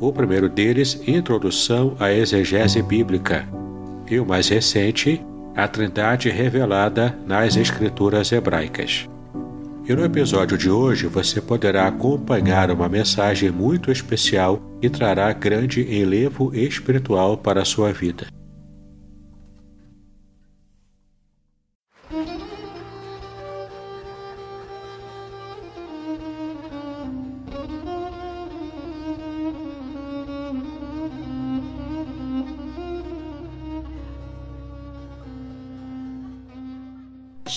o primeiro deles, Introdução à Exegese Bíblica, e o mais recente, A Trindade Revelada nas Escrituras Hebraicas. E no episódio de hoje você poderá acompanhar uma mensagem muito especial que trará grande enlevo espiritual para a sua vida.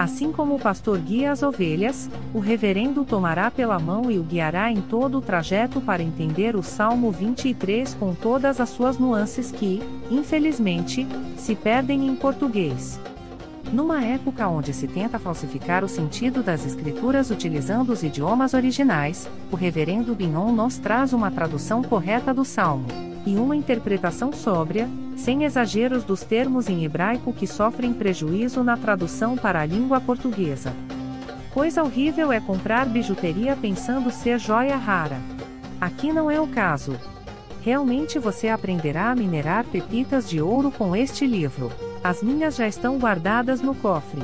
Assim como o pastor guia as ovelhas, o reverendo tomará pela mão e o guiará em todo o trajeto para entender o Salmo 23 com todas as suas nuances que, infelizmente, se perdem em português. Numa época onde se tenta falsificar o sentido das escrituras utilizando os idiomas originais, o reverendo Binon nos traz uma tradução correta do Salmo e uma interpretação sóbria, sem exageros dos termos em hebraico que sofrem prejuízo na tradução para a língua portuguesa. Coisa horrível é comprar bijuteria pensando ser joia rara. Aqui não é o caso. Realmente você aprenderá a minerar pepitas de ouro com este livro. As minhas já estão guardadas no cofre.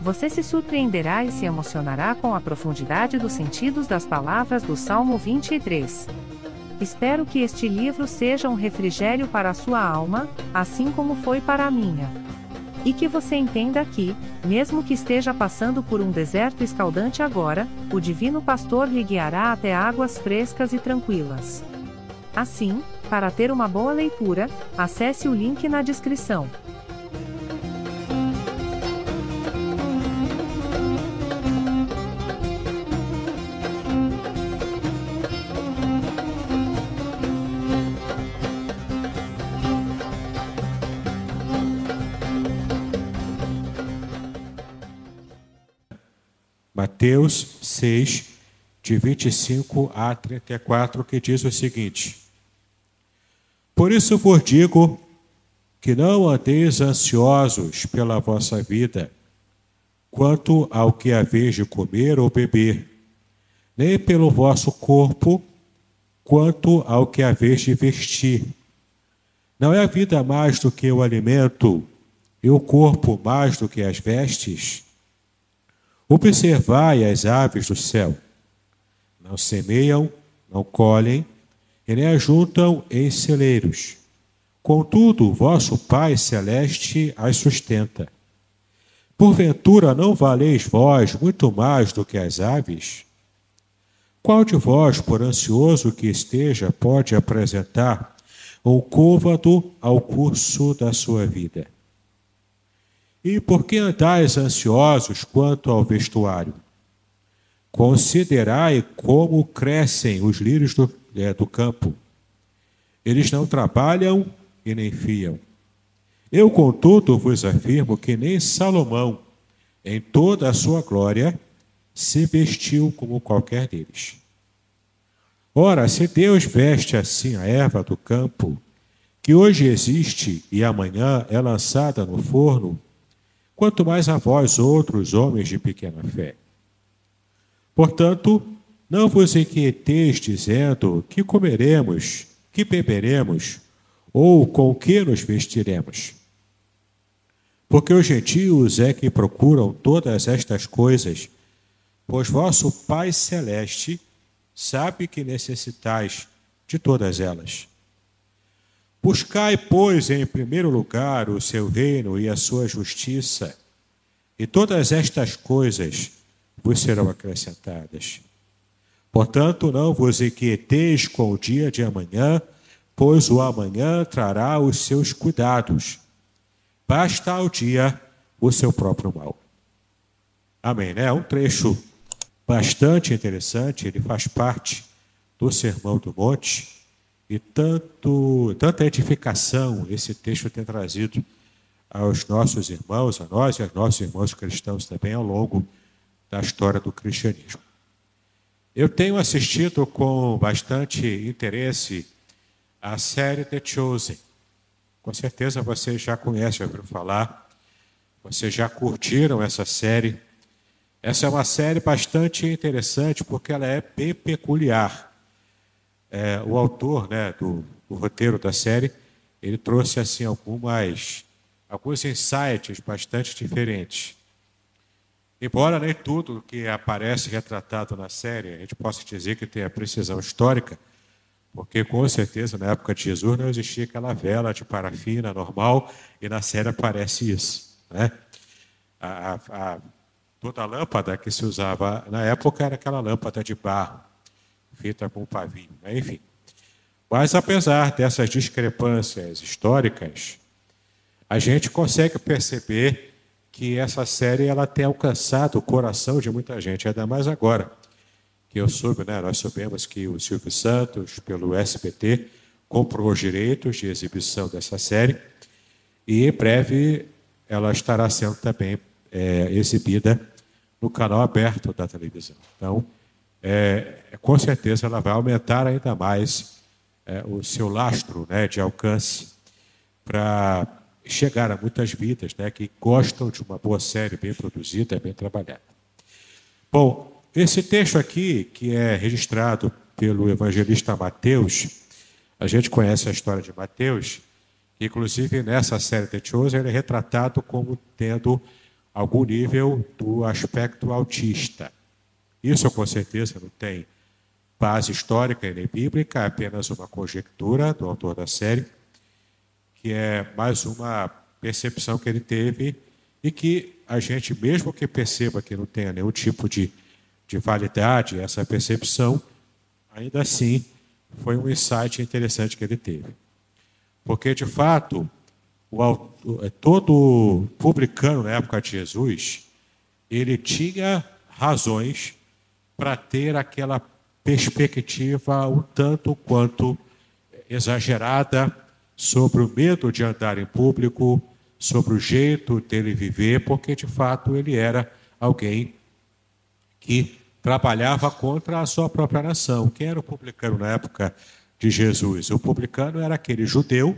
Você se surpreenderá e se emocionará com a profundidade dos sentidos das palavras do Salmo 23. Espero que este livro seja um refrigério para a sua alma, assim como foi para a minha. E que você entenda que, mesmo que esteja passando por um deserto escaldante agora, o Divino Pastor lhe guiará até águas frescas e tranquilas. Assim, para ter uma boa leitura, acesse o link na descrição. Mateus 6, de 25 a 34, que diz o seguinte: Por isso vos digo que não andeis ansiosos pela vossa vida, quanto ao que haveis de comer ou beber, nem pelo vosso corpo, quanto ao que haveis de vestir. Não é a vida mais do que o alimento, e o corpo mais do que as vestes? Observai as aves do céu. Não semeiam, não colhem, e nem ajuntam em celeiros. Contudo, vosso Pai celeste as sustenta. Porventura não valeis vós muito mais do que as aves? Qual de vós, por ansioso que esteja, pode apresentar um côvado ao curso da sua vida? E por que andais ansiosos quanto ao vestuário? Considerai como crescem os lírios do, é, do campo. Eles não trabalham e nem fiam. Eu, contudo, vos afirmo que nem Salomão, em toda a sua glória, se vestiu como qualquer deles. Ora, se Deus veste assim a erva do campo, que hoje existe e amanhã é lançada no forno, quanto mais a vós, outros homens de pequena fé. Portanto, Não vos inquieteis dizendo que comeremos, que beberemos, ou com que nos vestiremos. Porque os gentios é que procuram todas estas coisas, pois vosso Pai Celeste sabe que necessitais de todas elas. Buscai, pois, em primeiro lugar o seu reino e a sua justiça, e todas estas coisas vos serão acrescentadas. Portanto, não vos inquieteis com o dia de amanhã, pois o amanhã trará os seus cuidados. Basta ao dia o seu próprio mal. Amém, né? É um trecho bastante interessante, ele faz parte do Sermão do Monte e tanto, tanta edificação esse texto tem trazido aos nossos irmãos, a nós e aos nossos irmãos cristãos também ao longo da história do cristianismo. Eu tenho assistido com bastante interesse a série The Chosen. Com certeza vocês já conhecem, já ouviram falar, vocês já curtiram essa série. Essa é uma série bastante interessante porque ela é bem peculiar é, o autor né, do, do, roteiro da série, ele trouxe assim algumas alguns insights bastante diferentes. Embora nem tudo que aparece retratado na série a gente possa dizer que tem a precisão histórica, porque com certeza na época de Jesus não existia aquela vela de parafina normal e na série aparece isso. Né? A, a, a, toda a lâmpada que se usava na época era aquela lâmpada de barro feita com pavio, né? enfim. Mas apesar dessas discrepâncias históricas, a gente consegue perceber que essa série ela tem alcançado o coração de muita gente, ainda mais agora que eu soube, né, nós soubemos que o Silvio Santos, pelo SBT, comprou os direitos de exibição dessa série e em breve ela estará sendo também é, exibida no canal aberto da televisão. Então, é, com certeza ela vai aumentar ainda mais é, o seu lastro né, de alcance para chegar a muitas vidas né, que gostam de uma boa série bem produzida, bem trabalhada. Bom, esse texto aqui, que é registrado pelo evangelista Mateus, a gente conhece a história de Mateus, inclusive nessa série de Chosen ele é retratado como tendo algum nível do aspecto autista. Isso, com certeza, não tem base histórica nem bíblica, é apenas uma conjectura do autor da série, que é mais uma percepção que ele teve e que a gente, mesmo que perceba que não tenha nenhum tipo de, de validade essa percepção, ainda assim foi um insight interessante que ele teve. Porque, de fato, o, é, todo publicano na época de Jesus, ele tinha razões para ter aquela perspectiva um tanto quanto exagerada sobre o medo de andar em público, sobre o jeito dele viver, porque de fato ele era alguém que trabalhava contra a sua própria nação. Quem era o publicano na época de Jesus? O publicano era aquele judeu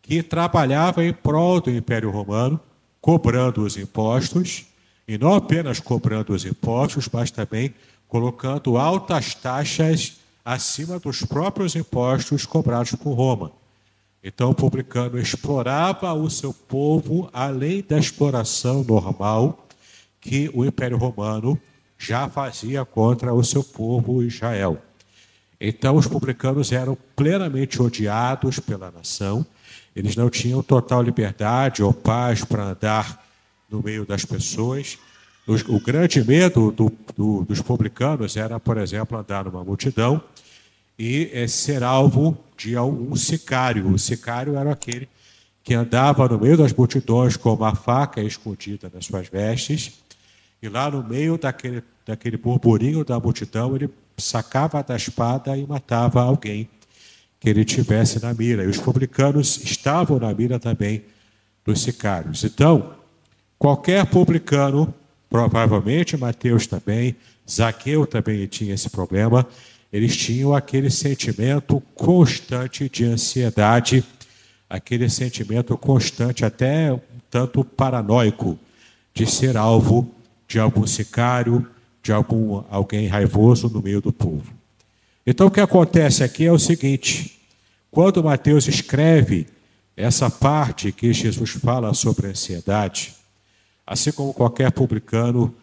que trabalhava em prol do Império Romano, cobrando os impostos e não apenas cobrando os impostos, mas também colocando altas taxas acima dos próprios impostos cobrados por Roma. Então, o publicano explorava o seu povo além da exploração normal que o Império Romano já fazia contra o seu povo Israel. Então, os publicanos eram plenamente odiados pela nação, eles não tinham total liberdade ou paz para andar no meio das pessoas. O grande medo do, do, dos publicanos era, por exemplo, andar numa multidão e é, ser alvo de um sicário. O sicário era aquele que andava no meio das multidões com uma faca escondida nas suas vestes, e lá no meio daquele, daquele burburinho da multidão, ele sacava da espada e matava alguém que ele tivesse na mira. E os publicanos estavam na mira também dos sicários. Então, Qualquer publicano, provavelmente Mateus também, Zaqueu também tinha esse problema, eles tinham aquele sentimento constante de ansiedade, aquele sentimento constante, até um tanto paranoico, de ser alvo de algum sicário, de algum alguém raivoso no meio do povo. Então o que acontece aqui é o seguinte: quando Mateus escreve essa parte que Jesus fala sobre ansiedade, assim como qualquer publicano,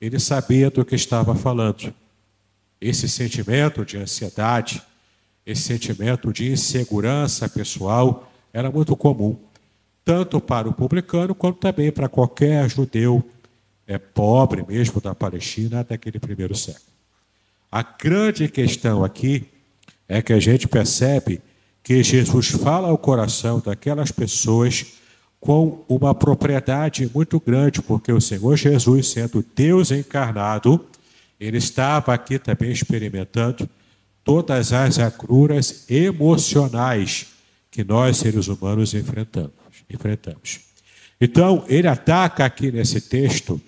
ele sabia do que estava falando. Esse sentimento de ansiedade, esse sentimento de insegurança pessoal era muito comum, tanto para o publicano quanto também para qualquer judeu é, pobre mesmo da Palestina daquele primeiro século. A grande questão aqui é que a gente percebe que Jesus fala ao coração daquelas pessoas com uma propriedade muito grande, porque o Senhor Jesus, sendo Deus encarnado, ele estava aqui também experimentando todas as agruras emocionais que nós, seres humanos, enfrentamos. enfrentamos. Então, ele ataca aqui nesse texto,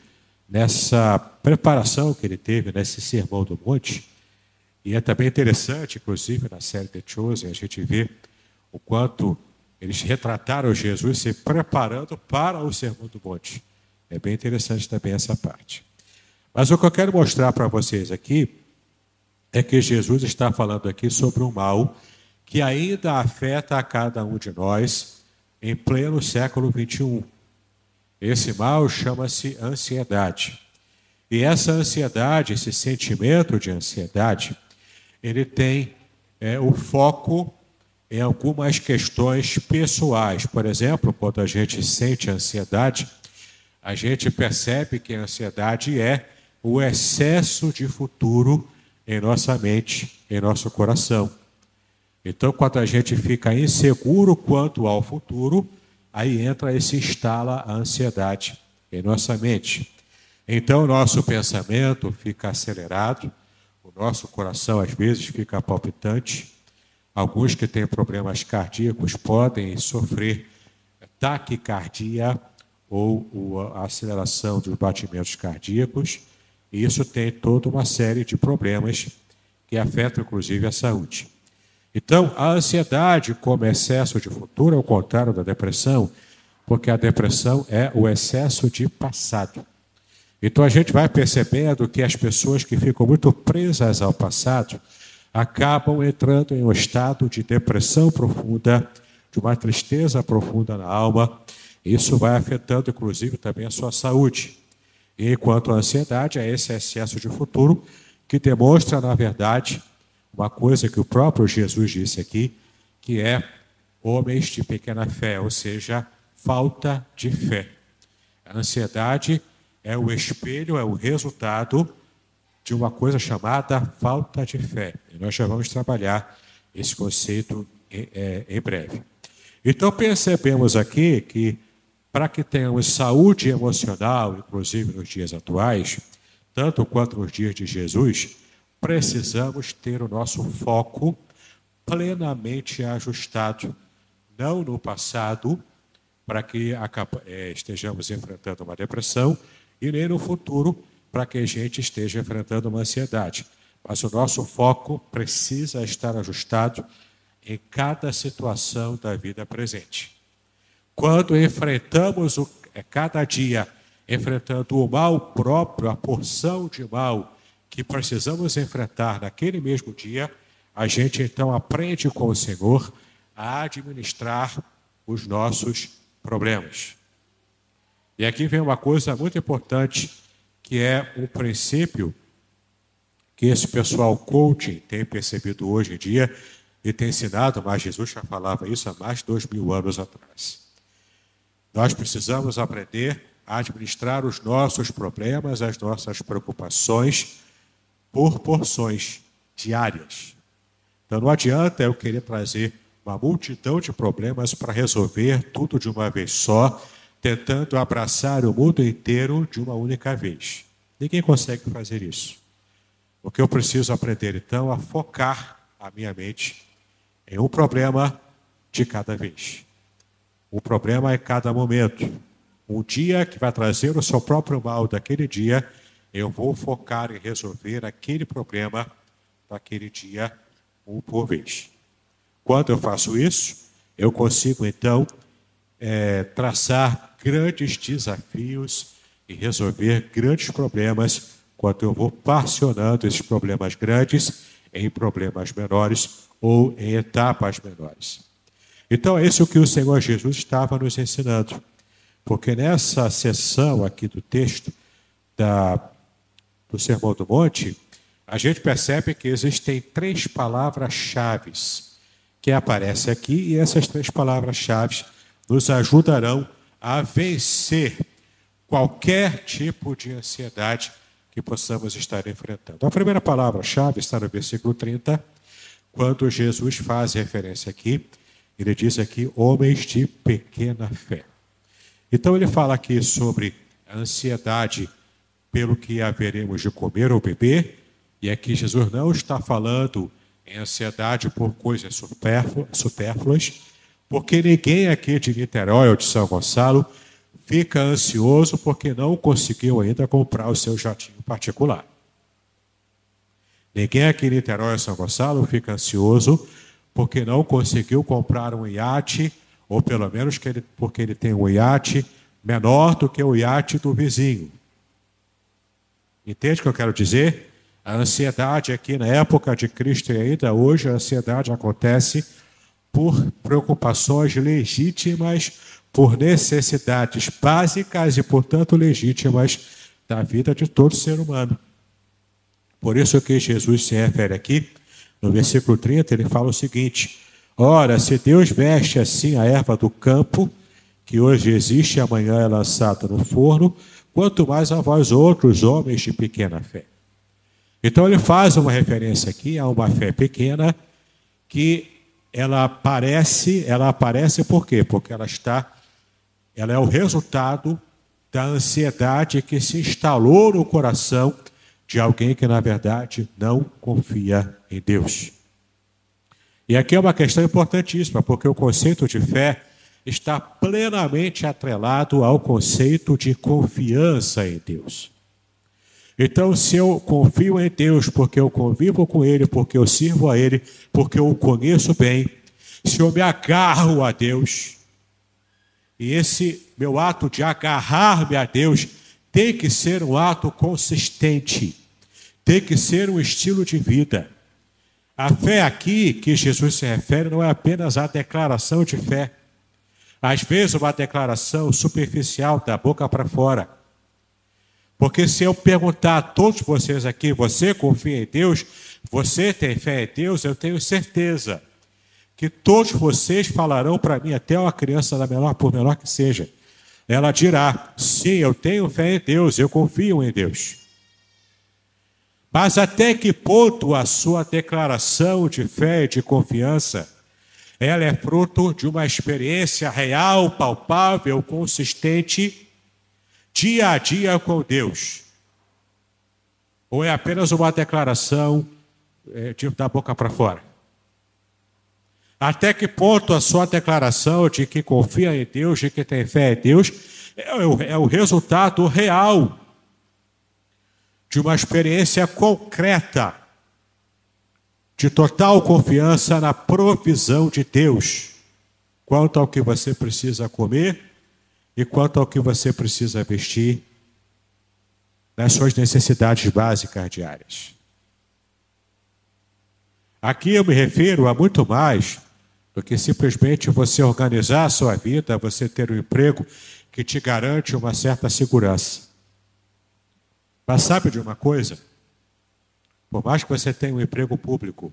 nessa preparação que ele teve nesse Sermão do Monte, e é também interessante, inclusive, na série The Chosen, a gente vê o quanto eles retrataram Jesus se preparando para o Sermão do Monte. É bem interessante também essa parte. Mas o que eu quero mostrar para vocês aqui é que Jesus está falando aqui sobre um mal que ainda afeta a cada um de nós em pleno século 21. Esse mal chama-se ansiedade. E essa ansiedade, esse sentimento de ansiedade, ele tem é, o foco em algumas questões pessoais. Por exemplo, quando a gente sente ansiedade, a gente percebe que a ansiedade é o excesso de futuro em nossa mente, em nosso coração. Então, quando a gente fica inseguro quanto ao futuro, aí entra e se instala a ansiedade em nossa mente. Então, nosso pensamento fica acelerado, o nosso coração às vezes fica palpitante. Alguns que têm problemas cardíacos podem sofrer taquicardia ou a aceleração dos batimentos cardíacos. E isso tem toda uma série de problemas que afetam, inclusive, a saúde. Então, a ansiedade, como excesso de futuro, é o contrário da depressão, porque a depressão é o excesso de passado. Então, a gente vai percebendo que as pessoas que ficam muito presas ao passado acabam entrando em um estado de depressão profunda, de uma tristeza profunda na alma. Isso vai afetando, inclusive, também a sua saúde. Enquanto a ansiedade é esse excesso de futuro que demonstra, na verdade, uma coisa que o próprio Jesus disse aqui, que é homens de pequena fé, ou seja, falta de fé. A ansiedade é o espelho, é o resultado de uma coisa chamada falta de fé. E nós já vamos trabalhar esse conceito em, é, em breve. Então percebemos aqui que para que tenhamos saúde emocional, inclusive nos dias atuais, tanto quanto nos dias de Jesus, precisamos ter o nosso foco plenamente ajustado, não no passado, para que é, estejamos enfrentando uma depressão, e nem no futuro, para que a gente esteja enfrentando uma ansiedade. Mas o nosso foco precisa estar ajustado em cada situação da vida presente. Quando enfrentamos o, é, cada dia, enfrentando o mal próprio, a porção de mal que precisamos enfrentar naquele mesmo dia, a gente então aprende com o Senhor a administrar os nossos problemas. E aqui vem uma coisa muito importante, que é um princípio que esse pessoal coaching tem percebido hoje em dia e tem ensinado, mas Jesus já falava isso há mais de dois mil anos atrás. Nós precisamos aprender a administrar os nossos problemas, as nossas preocupações por porções diárias. Então não adianta eu querer trazer uma multidão de problemas para resolver tudo de uma vez só, tentando abraçar o mundo inteiro de uma única vez. Ninguém consegue fazer isso. O que eu preciso aprender então é focar a minha mente em um problema de cada vez. O problema é cada momento. Um dia que vai trazer o seu próprio mal daquele dia, eu vou focar em resolver aquele problema daquele dia, um por vez. Quando eu faço isso, eu consigo então é, traçar grandes desafios e resolver grandes problemas quanto eu vou parcionando esses problemas grandes em problemas menores ou em etapas menores. Então, é isso que o Senhor Jesus estava nos ensinando. Porque nessa sessão aqui do texto da, do Sermão do Monte, a gente percebe que existem três palavras-chave que aparecem aqui, e essas três palavras-chave nos ajudarão a vencer qualquer tipo de ansiedade que possamos estar enfrentando. A primeira palavra-chave está no versículo 30, quando Jesus faz referência aqui, ele diz aqui, homens de pequena fé. Então ele fala aqui sobre a ansiedade pelo que haveremos de comer ou beber, e aqui Jesus não está falando em ansiedade por coisas supérfluas, porque ninguém aqui de Niterói ou de São Gonçalo fica ansioso porque não conseguiu ainda comprar o seu jatinho particular. Ninguém aqui em Niterói ou São Gonçalo fica ansioso porque não conseguiu comprar um iate, ou pelo menos ele, porque ele tem um iate menor do que o iate do vizinho. Entende o que eu quero dizer? A ansiedade aqui na época de Cristo e ainda hoje, a ansiedade acontece por preocupações legítimas por necessidades básicas e, portanto, legítimas da vida de todo ser humano. Por isso que Jesus se refere aqui, no versículo 30, ele fala o seguinte: Ora, se Deus veste assim a erva do campo, que hoje existe e amanhã é lançada no forno, quanto mais a vós outros, homens de pequena fé. Então ele faz uma referência aqui a uma fé pequena que ela aparece, ela aparece por quê? Porque ela está ela é o resultado da ansiedade que se instalou no coração de alguém que, na verdade, não confia em Deus. E aqui é uma questão importantíssima, porque o conceito de fé está plenamente atrelado ao conceito de confiança em Deus. Então, se eu confio em Deus porque eu convivo com Ele, porque eu sirvo a Ele, porque eu o conheço bem, se eu me agarro a Deus, e esse meu ato de agarrar-me a Deus tem que ser um ato consistente, tem que ser um estilo de vida. A fé aqui que Jesus se refere não é apenas a declaração de fé. Às vezes, uma declaração superficial da boca para fora. Porque se eu perguntar a todos vocês aqui, você confia em Deus? Você tem fé em Deus? Eu tenho certeza que todos vocês falarão para mim, até uma criança da menor, por menor que seja. Ela dirá: sim, eu tenho fé em Deus, eu confio em Deus. Mas até que ponto a sua declaração de fé e de confiança ela é fruto de uma experiência real, palpável, consistente, dia a dia com Deus? Ou é apenas uma declaração é, de, da boca para fora? Até que ponto a sua declaração de que confia em Deus, de que tem fé em Deus, é o, é o resultado real de uma experiência concreta de total confiança na provisão de Deus quanto ao que você precisa comer e quanto ao que você precisa vestir nas suas necessidades básicas diárias. Aqui eu me refiro a muito mais do que simplesmente você organizar a sua vida, você ter um emprego que te garante uma certa segurança. Mas sabe de uma coisa? Por mais que você tenha um emprego público,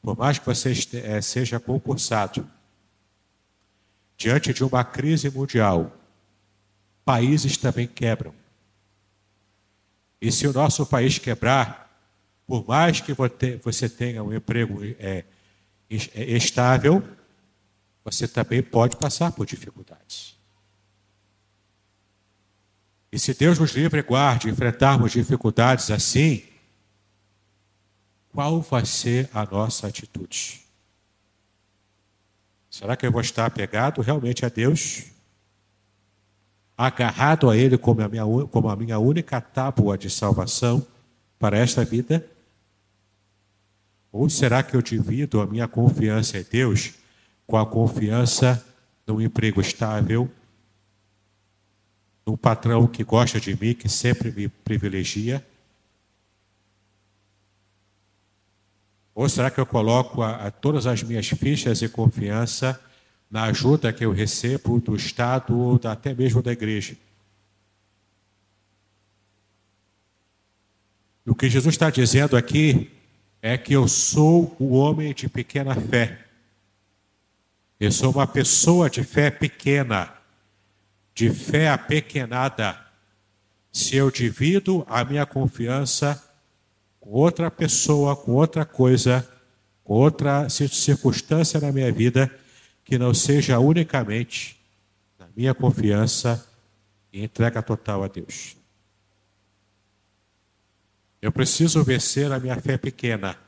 por mais que você eh, seja concursado, diante de uma crise mundial, países também quebram. E se o nosso país quebrar, por mais que você tenha um emprego é, é estável, você também pode passar por dificuldades. E se Deus nos livre e guarde enfrentarmos dificuldades assim, qual vai ser a nossa atitude? Será que eu vou estar apegado realmente a Deus? Agarrado a Ele como a minha, como a minha única tábua de salvação para esta vida? Ou será que eu divido a minha confiança em Deus com a confiança num emprego estável, num patrão que gosta de mim, que sempre me privilegia? Ou será que eu coloco a, a todas as minhas fichas e confiança na ajuda que eu recebo do Estado ou da, até mesmo da igreja? O que Jesus está dizendo aqui é que eu sou o homem de pequena fé. Eu sou uma pessoa de fé pequena, de fé apequenada. Se eu divido a minha confiança com outra pessoa, com outra coisa, com outra circunstância na minha vida, que não seja unicamente na minha confiança e entrega total a Deus. Eu preciso vencer a minha fé pequena.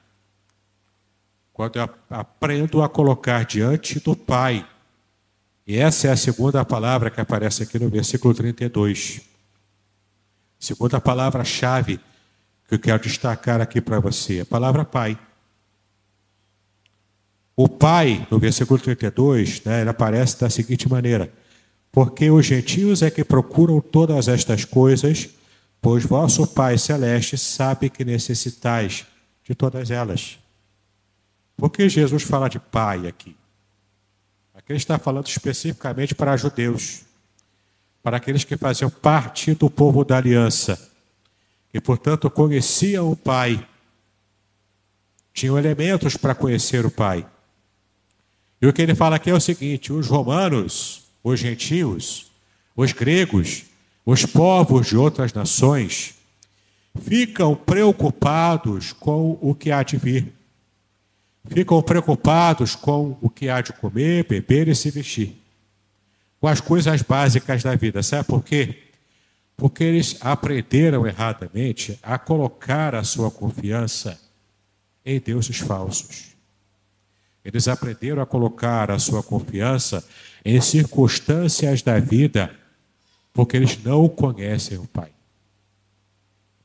Quando eu aprendo a colocar diante do Pai. E essa é a segunda palavra que aparece aqui no versículo 32. Segunda palavra-chave que eu quero destacar aqui para você, a palavra Pai. O Pai, no versículo 32, né, ele aparece da seguinte maneira: Porque os gentios é que procuram todas estas coisas, pois vosso Pai celeste sabe que necessitais de todas elas. Por que Jesus fala de Pai aqui? Aqui ele está falando especificamente para judeus, para aqueles que faziam parte do povo da aliança e, portanto, conheciam o Pai, tinham elementos para conhecer o Pai. E o que ele fala aqui é o seguinte: os romanos, os gentios, os gregos, os povos de outras nações ficam preocupados com o que há de vir. Ficam preocupados com o que há de comer, beber e se vestir. Com as coisas básicas da vida. Sabe por quê? Porque eles aprenderam erradamente a colocar a sua confiança em deuses falsos. Eles aprenderam a colocar a sua confiança em circunstâncias da vida, porque eles não conhecem o Pai.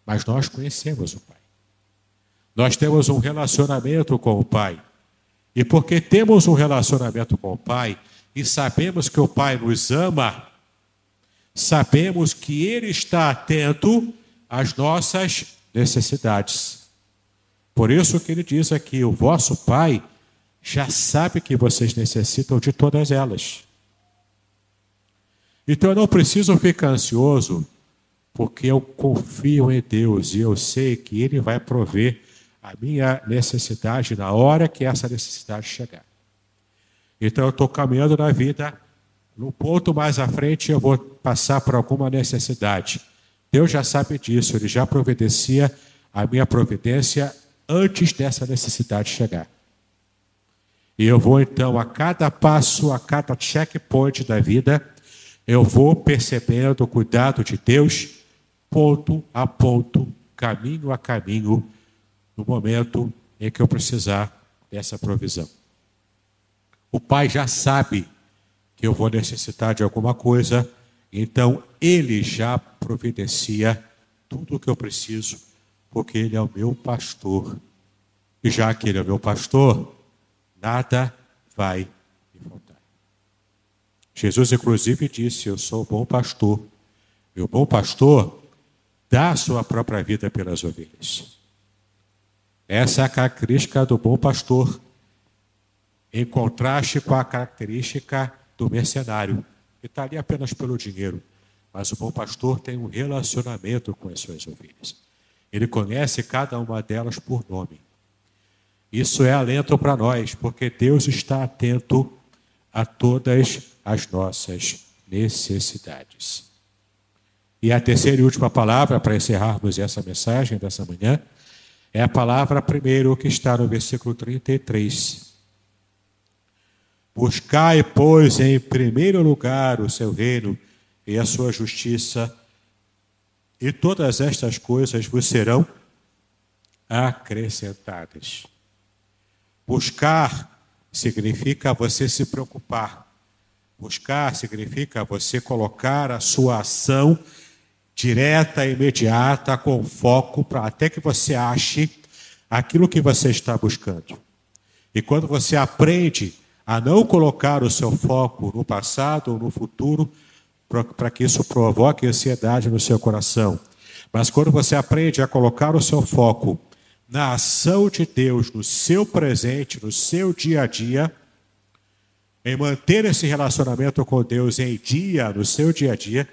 Mas nós conhecemos o Pai. Nós temos um relacionamento com o Pai. E porque temos um relacionamento com o Pai e sabemos que o Pai nos ama, sabemos que Ele está atento às nossas necessidades. Por isso que ele diz aqui: o vosso Pai já sabe que vocês necessitam de todas elas. Então eu não preciso ficar ansioso, porque eu confio em Deus e eu sei que Ele vai prover a minha necessidade na hora que essa necessidade chegar. Então eu estou caminhando na vida no ponto mais à frente, eu vou passar por alguma necessidade. Deus já sabe disso, Ele já providencia a minha providência antes dessa necessidade chegar. E eu vou então, a cada passo, a cada checkpoint da vida, eu vou percebendo o cuidado de Deus, ponto a ponto, caminho a caminho, no momento em que eu precisar dessa provisão. O Pai já sabe que eu vou necessitar de alguma coisa, então ele já providencia tudo o que eu preciso, porque ele é o meu pastor. E já que ele é o meu pastor, nada vai me faltar. Jesus, inclusive, disse: Eu sou o bom pastor. E o bom pastor dá a sua própria vida pelas ovelhas. Essa é a característica do bom pastor, em contraste com a característica do mercenário, que está ali apenas pelo dinheiro. Mas o bom pastor tem um relacionamento com as suas ovelhas. Ele conhece cada uma delas por nome. Isso é alento para nós, porque Deus está atento a todas as nossas necessidades. E a terceira e última palavra, para encerrarmos essa mensagem dessa manhã, é a palavra primeiro que está no versículo 33. Buscai, pois, em primeiro lugar o seu reino e a sua justiça, e todas estas coisas vos serão acrescentadas. Buscar significa você se preocupar. Buscar significa você colocar a sua ação direta imediata com foco para até que você ache aquilo que você está buscando. E quando você aprende a não colocar o seu foco no passado ou no futuro, para que isso provoque ansiedade no seu coração. Mas quando você aprende a colocar o seu foco na ação de Deus, no seu presente, no seu dia a dia, em manter esse relacionamento com Deus em dia, no seu dia a dia,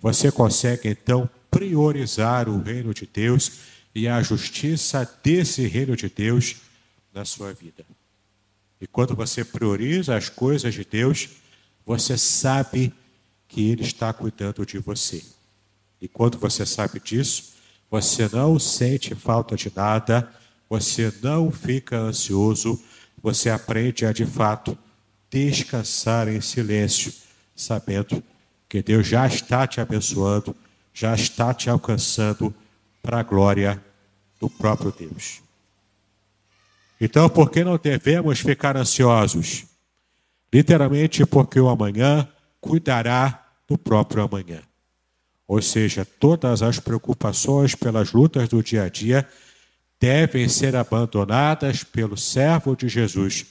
você consegue então priorizar o reino de Deus e a justiça desse reino de Deus na sua vida. E quando você prioriza as coisas de Deus, você sabe que Ele está cuidando de você. E quando você sabe disso, você não sente falta de nada, você não fica ansioso, você aprende a de fato descansar em silêncio, sabendo que Deus já está te abençoando, já está te alcançando para a glória do próprio Deus. Então, por que não devemos ficar ansiosos? Literalmente, porque o amanhã cuidará do próprio amanhã. Ou seja, todas as preocupações pelas lutas do dia a dia devem ser abandonadas pelo servo de Jesus,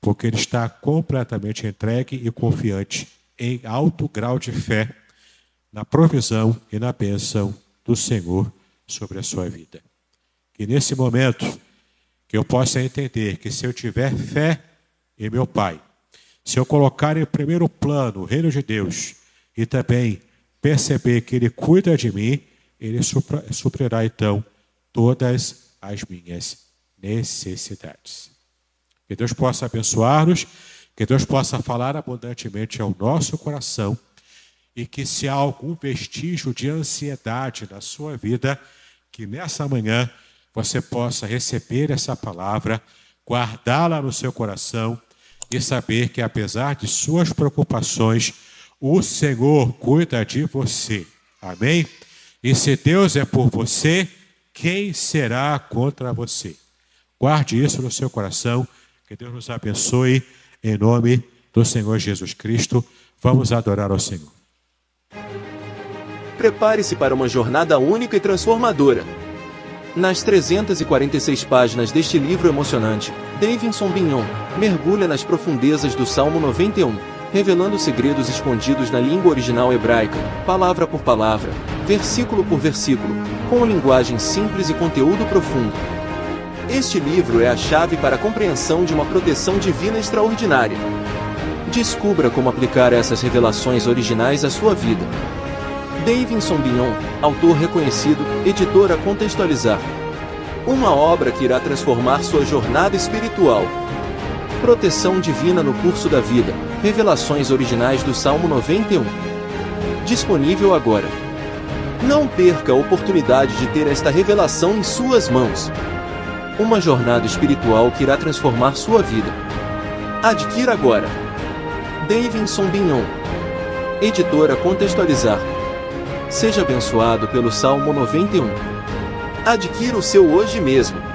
porque ele está completamente entregue e confiante em alto grau de fé na provisão e na bênção do Senhor sobre a sua vida. Que nesse momento que eu possa entender que se eu tiver fé em meu Pai, se eu colocar em primeiro plano o reino de Deus e também perceber que Ele cuida de mim, Ele suprirá então todas as minhas necessidades. Que Deus possa abençoar-nos, que Deus possa falar abundantemente ao nosso coração e que se há algum vestígio de ansiedade na sua vida, que nessa manhã você possa receber essa palavra, guardá-la no seu coração e saber que apesar de suas preocupações, o Senhor cuida de você. Amém? E se Deus é por você, quem será contra você? Guarde isso no seu coração. Que Deus nos abençoe. Em nome do Senhor Jesus Cristo, vamos adorar ao Senhor. Prepare-se para uma jornada única e transformadora. Nas 346 páginas deste livro emocionante, Davidson Bignon mergulha nas profundezas do Salmo 91 revelando segredos escondidos na língua original hebraica, palavra por palavra, versículo por versículo, com linguagem simples e conteúdo profundo. Este livro é a chave para a compreensão de uma proteção divina extraordinária. Descubra como aplicar essas revelações originais à sua vida. Davidson Bignon, autor reconhecido, editor a contextualizar. Uma obra que irá transformar sua jornada espiritual. Proteção divina no curso da vida. Revelações originais do Salmo 91. Disponível agora. Não perca a oportunidade de ter esta revelação em suas mãos. Uma jornada espiritual que irá transformar sua vida. Adquira agora. Davidson Bignon. Editora Contextualizar. Seja abençoado pelo Salmo 91. Adquira o seu hoje mesmo.